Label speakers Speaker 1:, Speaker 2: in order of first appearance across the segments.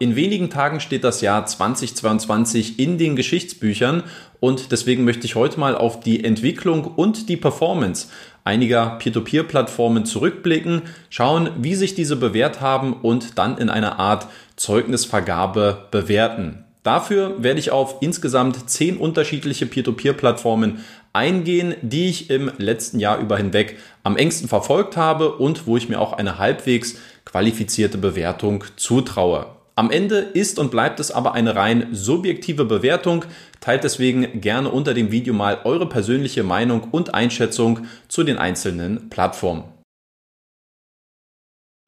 Speaker 1: In wenigen Tagen steht das Jahr 2022 in den Geschichtsbüchern und deswegen möchte ich heute mal auf die Entwicklung und die Performance einiger Peer-to-Peer-Plattformen zurückblicken, schauen, wie sich diese bewährt haben und dann in einer Art Zeugnisvergabe bewerten. Dafür werde ich auf insgesamt zehn unterschiedliche Peer-to-Peer-Plattformen eingehen, die ich im letzten Jahr über hinweg am engsten verfolgt habe und wo ich mir auch eine halbwegs qualifizierte Bewertung zutraue. Am Ende ist und bleibt es aber eine rein subjektive Bewertung. Teilt deswegen gerne unter dem Video mal eure persönliche Meinung und Einschätzung zu den einzelnen Plattformen.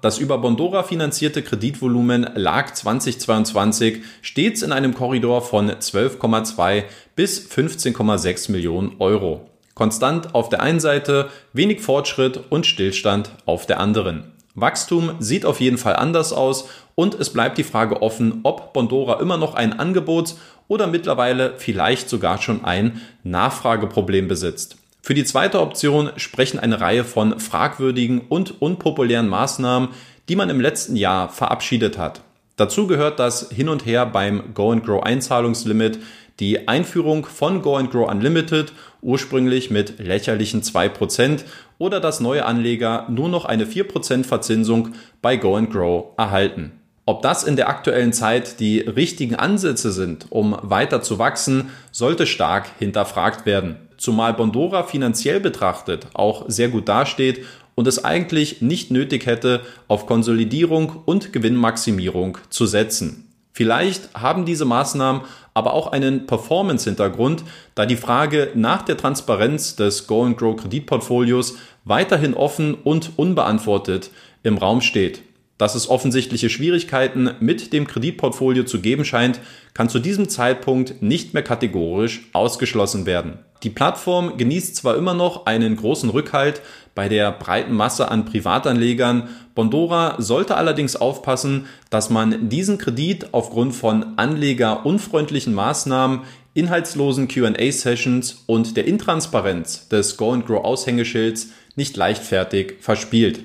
Speaker 1: Das über Bondora finanzierte Kreditvolumen lag 2022 stets in einem Korridor von 12,2 bis 15,6 Millionen Euro. Konstant auf der einen Seite, wenig Fortschritt und Stillstand auf der anderen. Wachstum sieht auf jeden Fall anders aus und es bleibt die Frage offen, ob Bondora immer noch ein Angebots- oder mittlerweile vielleicht sogar schon ein Nachfrageproblem besitzt. Für die zweite Option sprechen eine Reihe von fragwürdigen und unpopulären Maßnahmen, die man im letzten Jahr verabschiedet hat. Dazu gehört das Hin und Her beim Go and Grow Einzahlungslimit, die Einführung von Go and Grow Unlimited, ursprünglich mit lächerlichen 2%, oder dass neue Anleger nur noch eine 4% Verzinsung bei Go and Grow erhalten. Ob das in der aktuellen Zeit die richtigen Ansätze sind, um weiter zu wachsen, sollte stark hinterfragt werden. Zumal Bondora finanziell betrachtet auch sehr gut dasteht und es eigentlich nicht nötig hätte, auf Konsolidierung und Gewinnmaximierung zu setzen. Vielleicht haben diese Maßnahmen aber auch einen Performance-Hintergrund, da die Frage nach der Transparenz des Go and Grow Kreditportfolios weiterhin offen und unbeantwortet im Raum steht. Dass es offensichtliche Schwierigkeiten mit dem Kreditportfolio zu geben scheint, kann zu diesem Zeitpunkt nicht mehr kategorisch ausgeschlossen werden. Die Plattform genießt zwar immer noch einen großen Rückhalt bei der breiten Masse an Privatanlegern, Bondora sollte allerdings aufpassen, dass man diesen Kredit aufgrund von anlegerunfreundlichen Maßnahmen, inhaltslosen QA-Sessions und der Intransparenz des Go and Grow Aushängeschilds nicht leichtfertig verspielt.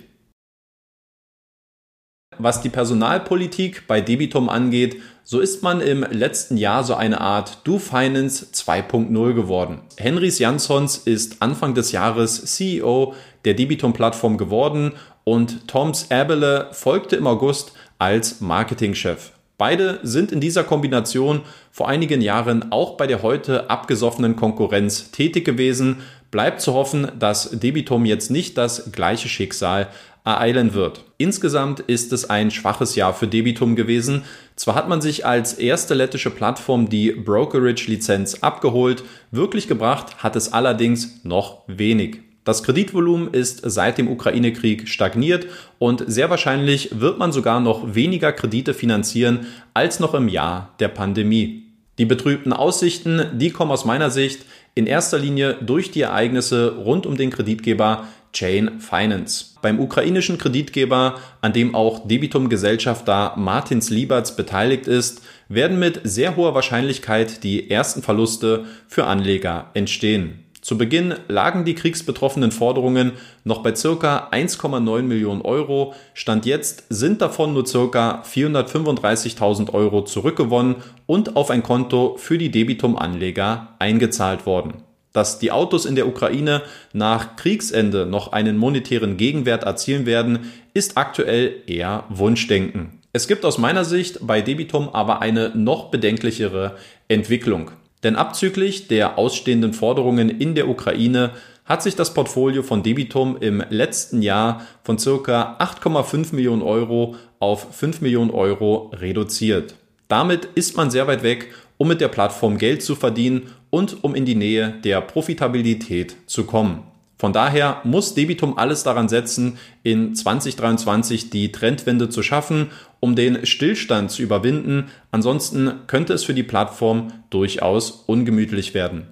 Speaker 1: Was die Personalpolitik bei Debitum angeht, so ist man im letzten Jahr so eine Art Do Finance 2.0 geworden. Henrys Jansons ist Anfang des Jahres CEO der Debitum-Plattform geworden und Toms Abele folgte im August als Marketingchef. Beide sind in dieser Kombination vor einigen Jahren auch bei der heute abgesoffenen Konkurrenz tätig gewesen. Bleibt zu hoffen, dass Debitum jetzt nicht das gleiche Schicksal ereilen wird. Insgesamt ist es ein schwaches Jahr für Debitum gewesen. Zwar hat man sich als erste lettische Plattform die Brokerage-Lizenz abgeholt, wirklich gebracht hat es allerdings noch wenig. Das Kreditvolumen ist seit dem Ukraine-Krieg stagniert und sehr wahrscheinlich wird man sogar noch weniger Kredite finanzieren als noch im Jahr der Pandemie. Die betrübten Aussichten, die kommen aus meiner Sicht in erster Linie durch die Ereignisse rund um den Kreditgeber Chain Finance. Beim ukrainischen Kreditgeber, an dem auch Debitum-Gesellschafter Martins Lieberts beteiligt ist, werden mit sehr hoher Wahrscheinlichkeit die ersten Verluste für Anleger entstehen. Zu Beginn lagen die kriegsbetroffenen Forderungen noch bei circa 1,9 Millionen Euro. Stand jetzt sind davon nur circa 435.000 Euro zurückgewonnen und auf ein Konto für die Debitum-Anleger eingezahlt worden. Dass die Autos in der Ukraine nach Kriegsende noch einen monetären Gegenwert erzielen werden, ist aktuell eher Wunschdenken. Es gibt aus meiner Sicht bei Debitum aber eine noch bedenklichere Entwicklung. Denn abzüglich der ausstehenden Forderungen in der Ukraine hat sich das Portfolio von Debitum im letzten Jahr von circa 8,5 Millionen Euro auf 5 Millionen Euro reduziert. Damit ist man sehr weit weg, um mit der Plattform Geld zu verdienen und um in die Nähe der Profitabilität zu kommen. Von daher muss Debitum alles daran setzen, in 2023 die Trendwende zu schaffen, um den Stillstand zu überwinden. Ansonsten könnte es für die Plattform durchaus ungemütlich werden.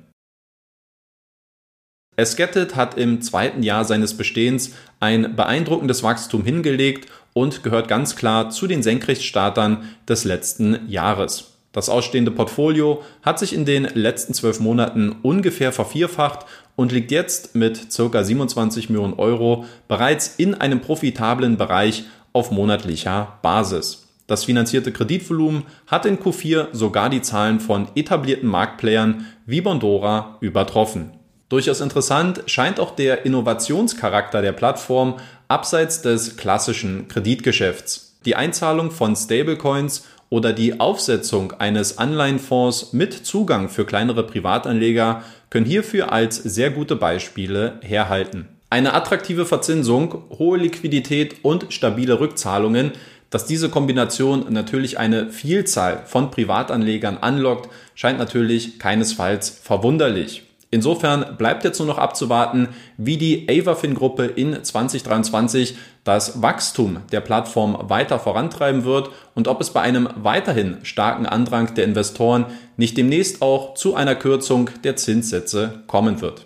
Speaker 1: Esketet hat im zweiten Jahr seines Bestehens ein beeindruckendes Wachstum hingelegt und gehört ganz klar zu den Senkrechtstartern des letzten Jahres. Das ausstehende Portfolio hat sich in den letzten zwölf Monaten ungefähr vervierfacht und liegt jetzt mit ca. 27 Millionen Euro bereits in einem profitablen Bereich auf monatlicher Basis. Das finanzierte Kreditvolumen hat in Q4 sogar die Zahlen von etablierten Marktplayern wie Bondora übertroffen. Durchaus interessant scheint auch der Innovationscharakter der Plattform abseits des klassischen Kreditgeschäfts. Die Einzahlung von Stablecoins oder die Aufsetzung eines Anleihenfonds mit Zugang für kleinere Privatanleger können hierfür als sehr gute Beispiele herhalten. Eine attraktive Verzinsung, hohe Liquidität und stabile Rückzahlungen dass diese Kombination natürlich eine Vielzahl von Privatanlegern anlockt, scheint natürlich keinesfalls verwunderlich. Insofern bleibt jetzt nur noch abzuwarten, wie die Avafin-Gruppe in 2023 das Wachstum der Plattform weiter vorantreiben wird und ob es bei einem weiterhin starken Andrang der Investoren nicht demnächst auch zu einer Kürzung der Zinssätze kommen wird.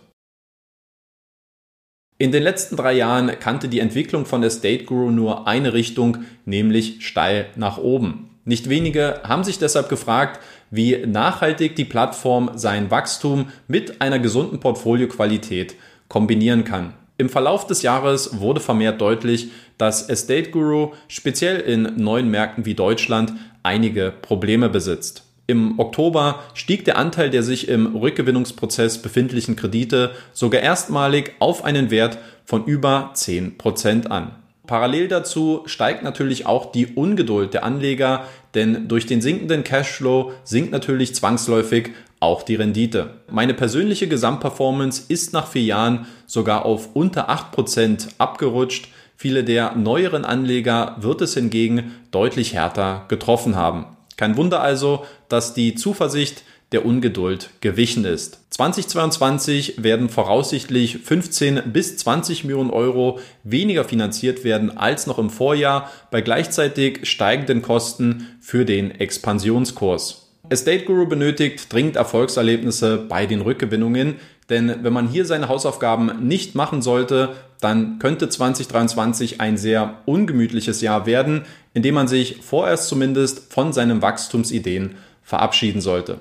Speaker 1: In den letzten drei Jahren kannte die Entwicklung von Estate Guru nur eine Richtung, nämlich steil nach oben. Nicht wenige haben sich deshalb gefragt, wie nachhaltig die Plattform sein Wachstum mit einer gesunden Portfolioqualität kombinieren kann. Im Verlauf des Jahres wurde vermehrt deutlich, dass Estate Guru speziell in neuen Märkten wie Deutschland einige Probleme besitzt. Im Oktober stieg der Anteil der sich im Rückgewinnungsprozess befindlichen Kredite sogar erstmalig auf einen Wert von über 10% an. Parallel dazu steigt natürlich auch die Ungeduld der Anleger, denn durch den sinkenden Cashflow sinkt natürlich zwangsläufig auch die Rendite. Meine persönliche Gesamtperformance ist nach vier Jahren sogar auf unter 8% abgerutscht. Viele der neueren Anleger wird es hingegen deutlich härter getroffen haben. Kein Wunder also, dass die Zuversicht der Ungeduld gewichen ist. 2022 werden voraussichtlich 15 bis 20 Millionen Euro weniger finanziert werden als noch im Vorjahr bei gleichzeitig steigenden Kosten für den Expansionskurs. Estate Guru benötigt dringend Erfolgserlebnisse bei den Rückgewinnungen, denn wenn man hier seine Hausaufgaben nicht machen sollte, dann könnte 2023 ein sehr ungemütliches Jahr werden, in dem man sich vorerst zumindest von seinen Wachstumsideen verabschieden sollte.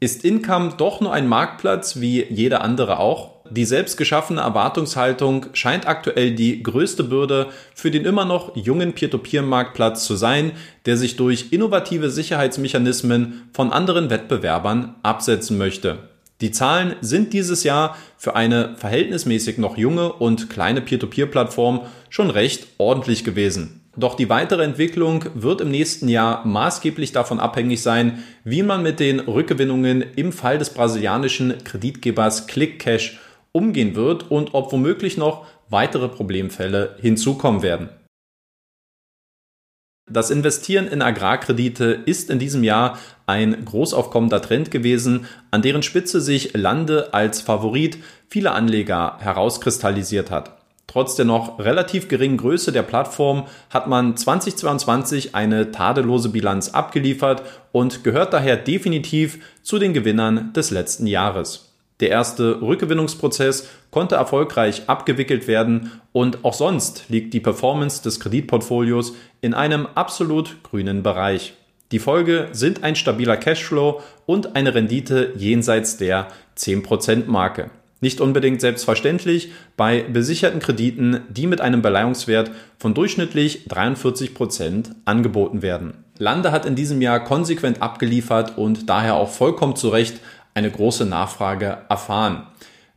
Speaker 1: Ist Income doch nur ein Marktplatz wie jeder andere auch? Die selbst geschaffene Erwartungshaltung scheint aktuell die größte Bürde für den immer noch jungen Peer-to-Peer-Marktplatz zu sein, der sich durch innovative Sicherheitsmechanismen von anderen Wettbewerbern absetzen möchte. Die Zahlen sind dieses Jahr für eine verhältnismäßig noch junge und kleine Peer-to-Peer-Plattform schon recht ordentlich gewesen. Doch die weitere Entwicklung wird im nächsten Jahr maßgeblich davon abhängig sein, wie man mit den Rückgewinnungen im Fall des brasilianischen Kreditgebers ClickCash umgehen wird und ob womöglich noch weitere Problemfälle hinzukommen werden. Das Investieren in Agrarkredite ist in diesem Jahr ein großaufkommender Trend gewesen, an deren Spitze sich Lande als Favorit vieler Anleger herauskristallisiert hat. Trotz der noch relativ geringen Größe der Plattform hat man 2022 eine tadellose Bilanz abgeliefert und gehört daher definitiv zu den Gewinnern des letzten Jahres. Der erste Rückgewinnungsprozess konnte erfolgreich abgewickelt werden und auch sonst liegt die Performance des Kreditportfolios in einem absolut grünen Bereich. Die Folge sind ein stabiler Cashflow und eine Rendite jenseits der 10% Marke. Nicht unbedingt selbstverständlich bei besicherten Krediten, die mit einem Beleihungswert von durchschnittlich 43 Prozent angeboten werden. Lande hat in diesem Jahr konsequent abgeliefert und daher auch vollkommen zu Recht eine große Nachfrage erfahren.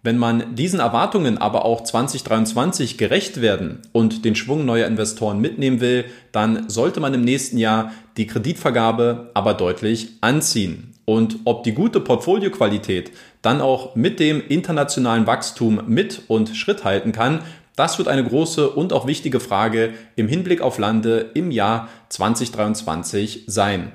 Speaker 1: Wenn man diesen Erwartungen aber auch 2023 gerecht werden und den Schwung neuer Investoren mitnehmen will, dann sollte man im nächsten Jahr die Kreditvergabe aber deutlich anziehen. Und ob die gute Portfolioqualität dann auch mit dem internationalen Wachstum mit und Schritt halten kann, das wird eine große und auch wichtige Frage im Hinblick auf Lande im Jahr 2023 sein.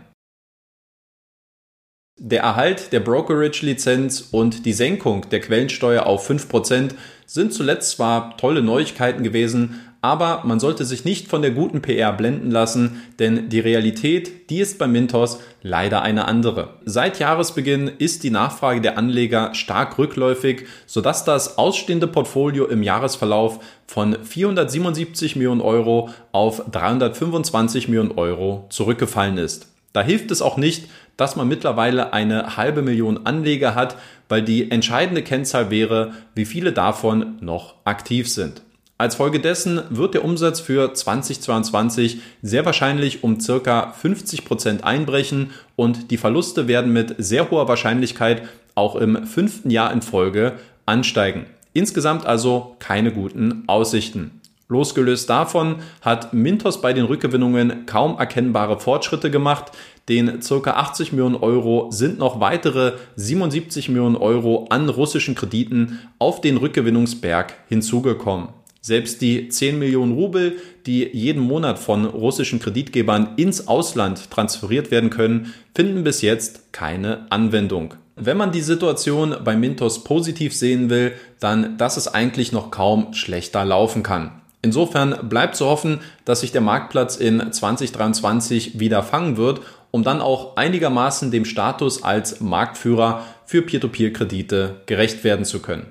Speaker 1: Der Erhalt der Brokerage-Lizenz und die Senkung der Quellensteuer auf 5% sind zuletzt zwar tolle Neuigkeiten gewesen, aber man sollte sich nicht von der guten PR blenden lassen, denn die Realität, die ist bei Mintos leider eine andere. Seit Jahresbeginn ist die Nachfrage der Anleger stark rückläufig, sodass das ausstehende Portfolio im Jahresverlauf von 477 Millionen Euro auf 325 Millionen Euro zurückgefallen ist. Da hilft es auch nicht, dass man mittlerweile eine halbe Million Anleger hat, weil die entscheidende Kennzahl wäre, wie viele davon noch aktiv sind. Als Folge dessen wird der Umsatz für 2022 sehr wahrscheinlich um circa 50 Prozent einbrechen und die Verluste werden mit sehr hoher Wahrscheinlichkeit auch im fünften Jahr in Folge ansteigen. Insgesamt also keine guten Aussichten. Losgelöst davon hat Mintos bei den Rückgewinnungen kaum erkennbare Fortschritte gemacht. Den ca. 80 Millionen Euro sind noch weitere 77 Millionen Euro an russischen Krediten auf den Rückgewinnungsberg hinzugekommen. Selbst die 10 Millionen Rubel, die jeden Monat von russischen Kreditgebern ins Ausland transferiert werden können, finden bis jetzt keine Anwendung. Wenn man die Situation bei Mintos positiv sehen will, dann dass es eigentlich noch kaum schlechter laufen kann. Insofern bleibt zu hoffen, dass sich der Marktplatz in 2023 wieder fangen wird, um dann auch einigermaßen dem Status als Marktführer für Peer-to-Peer-Kredite gerecht werden zu können.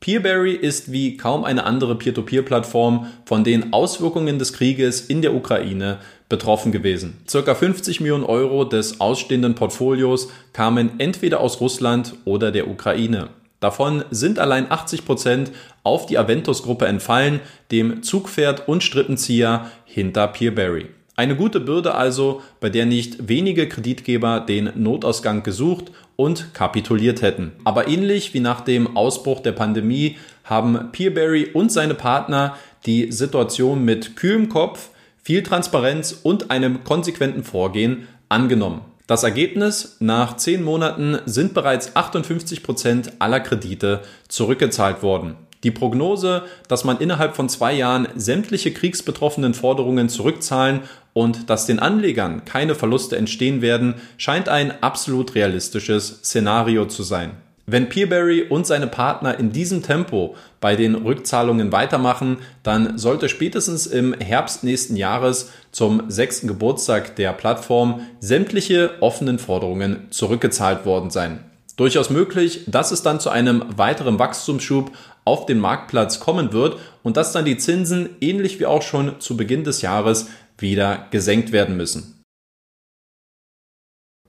Speaker 1: Peerberry ist wie kaum eine andere Peer-to-Peer-Plattform von den Auswirkungen des Krieges in der Ukraine betroffen gewesen. Circa 50 Millionen Euro des ausstehenden Portfolios kamen entweder aus Russland oder der Ukraine. Davon sind allein 80 Prozent auf die Aventus-Gruppe entfallen, dem Zugpferd und Strippenzieher hinter Peerberry. Eine gute Bürde also, bei der nicht wenige Kreditgeber den Notausgang gesucht und kapituliert hätten. Aber ähnlich wie nach dem Ausbruch der Pandemie haben Peerberry und seine Partner die Situation mit kühlem Kopf, viel Transparenz und einem konsequenten Vorgehen angenommen. Das Ergebnis, nach zehn Monaten sind bereits 58 Prozent aller Kredite zurückgezahlt worden. Die Prognose, dass man innerhalb von zwei Jahren sämtliche kriegsbetroffenen Forderungen zurückzahlen und dass den Anlegern keine Verluste entstehen werden, scheint ein absolut realistisches Szenario zu sein. Wenn Peerberry und seine Partner in diesem Tempo bei den Rückzahlungen weitermachen, dann sollte spätestens im Herbst nächsten Jahres zum sechsten Geburtstag der Plattform sämtliche offenen Forderungen zurückgezahlt worden sein. Durchaus möglich, dass es dann zu einem weiteren Wachstumsschub auf den Marktplatz kommen wird und dass dann die Zinsen ähnlich wie auch schon zu Beginn des Jahres wieder gesenkt werden müssen.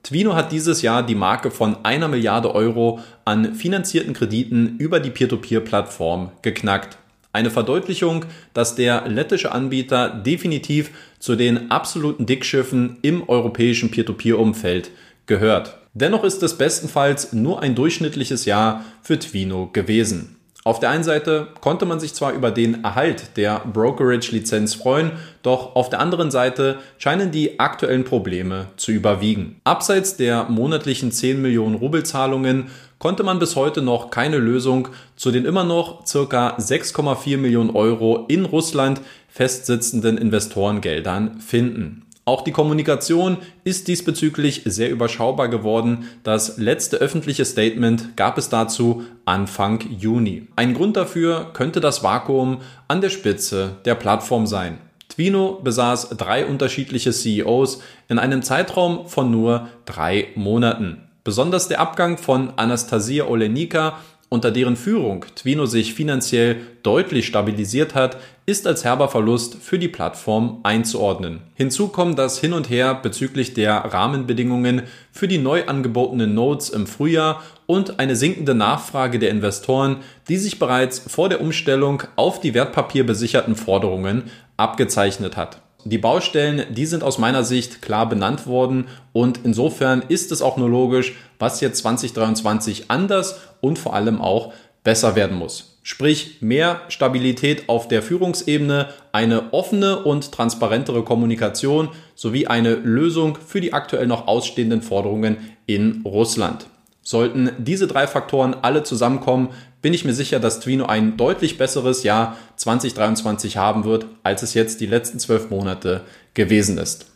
Speaker 1: Twino hat dieses Jahr die Marke von einer Milliarde Euro an finanzierten Krediten über die Peer-to-Peer-Plattform geknackt. Eine Verdeutlichung, dass der lettische Anbieter definitiv zu den absoluten Dickschiffen im europäischen Peer-to-Peer-Umfeld gehört. Dennoch ist es bestenfalls nur ein durchschnittliches Jahr für Twino gewesen. Auf der einen Seite konnte man sich zwar über den Erhalt der Brokerage-Lizenz freuen, doch auf der anderen Seite scheinen die aktuellen Probleme zu überwiegen. Abseits der monatlichen 10 Millionen Rubelzahlungen konnte man bis heute noch keine Lösung zu den immer noch circa 6,4 Millionen Euro in Russland festsitzenden Investorengeldern finden. Auch die Kommunikation ist diesbezüglich sehr überschaubar geworden. Das letzte öffentliche Statement gab es dazu Anfang Juni. Ein Grund dafür könnte das Vakuum an der Spitze der Plattform sein. Twino besaß drei unterschiedliche CEOs in einem Zeitraum von nur drei Monaten. Besonders der Abgang von Anastasia Olenika unter deren Führung Twino sich finanziell deutlich stabilisiert hat, ist als herber Verlust für die Plattform einzuordnen. Hinzu kommt das Hin und Her bezüglich der Rahmenbedingungen für die neu angebotenen Nodes im Frühjahr und eine sinkende Nachfrage der Investoren, die sich bereits vor der Umstellung auf die wertpapierbesicherten Forderungen abgezeichnet hat. Die Baustellen, die sind aus meiner Sicht klar benannt worden und insofern ist es auch nur logisch, was jetzt 2023 anders und vor allem auch besser werden muss. Sprich mehr Stabilität auf der Führungsebene, eine offene und transparentere Kommunikation sowie eine Lösung für die aktuell noch ausstehenden Forderungen in Russland. Sollten diese drei Faktoren alle zusammenkommen, bin ich mir sicher, dass Twino ein deutlich besseres Jahr 2023 haben wird, als es jetzt die letzten zwölf Monate gewesen ist.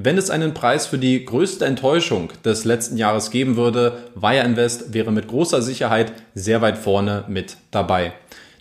Speaker 1: Wenn es einen Preis für die größte Enttäuschung des letzten Jahres geben würde, Wire Invest wäre mit großer Sicherheit sehr weit vorne mit dabei.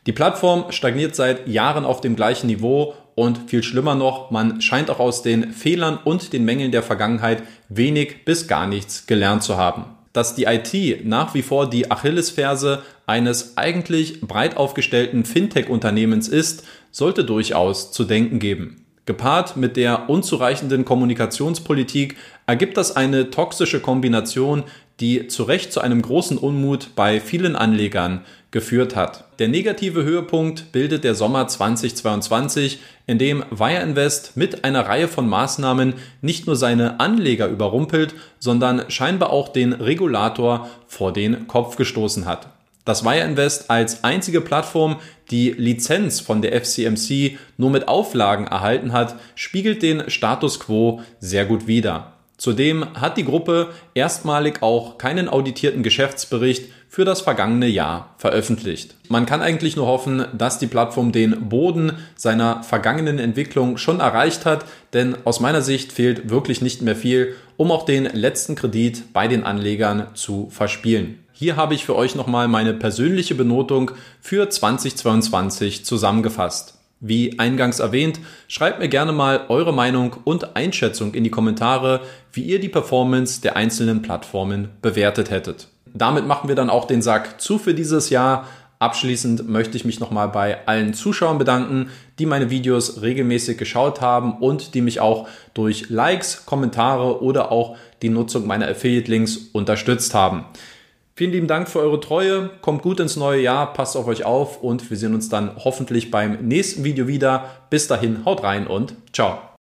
Speaker 1: Die Plattform stagniert seit Jahren auf dem gleichen Niveau und viel schlimmer noch, man scheint auch aus den Fehlern und den Mängeln der Vergangenheit wenig bis gar nichts gelernt zu haben dass die IT nach wie vor die Achillesferse eines eigentlich breit aufgestellten Fintech-Unternehmens ist, sollte durchaus zu denken geben. Gepaart mit der unzureichenden Kommunikationspolitik ergibt das eine toxische Kombination, die zu Recht zu einem großen Unmut bei vielen Anlegern geführt hat. Der negative Höhepunkt bildet der Sommer 2022, in dem Wire Invest mit einer Reihe von Maßnahmen nicht nur seine Anleger überrumpelt, sondern scheinbar auch den Regulator vor den Kopf gestoßen hat. Dass Wire Invest als einzige Plattform die Lizenz von der FCMC nur mit Auflagen erhalten hat, spiegelt den Status quo sehr gut wider. Zudem hat die Gruppe erstmalig auch keinen auditierten Geschäftsbericht für das vergangene Jahr veröffentlicht. Man kann eigentlich nur hoffen, dass die Plattform den Boden seiner vergangenen Entwicklung schon erreicht hat, denn aus meiner Sicht fehlt wirklich nicht mehr viel, um auch den letzten Kredit bei den Anlegern zu verspielen. Hier habe ich für euch nochmal meine persönliche Benotung für 2022 zusammengefasst. Wie eingangs erwähnt, schreibt mir gerne mal eure Meinung und Einschätzung in die Kommentare, wie ihr die Performance der einzelnen Plattformen bewertet hättet. Damit machen wir dann auch den Sack zu für dieses Jahr. Abschließend möchte ich mich nochmal bei allen Zuschauern bedanken, die meine Videos regelmäßig geschaut haben und die mich auch durch Likes, Kommentare oder auch die Nutzung meiner Affiliate-Links unterstützt haben. Vielen lieben Dank für eure Treue. Kommt gut ins neue Jahr, passt auf euch auf und wir sehen uns dann hoffentlich beim nächsten Video wieder. Bis dahin, haut rein und ciao.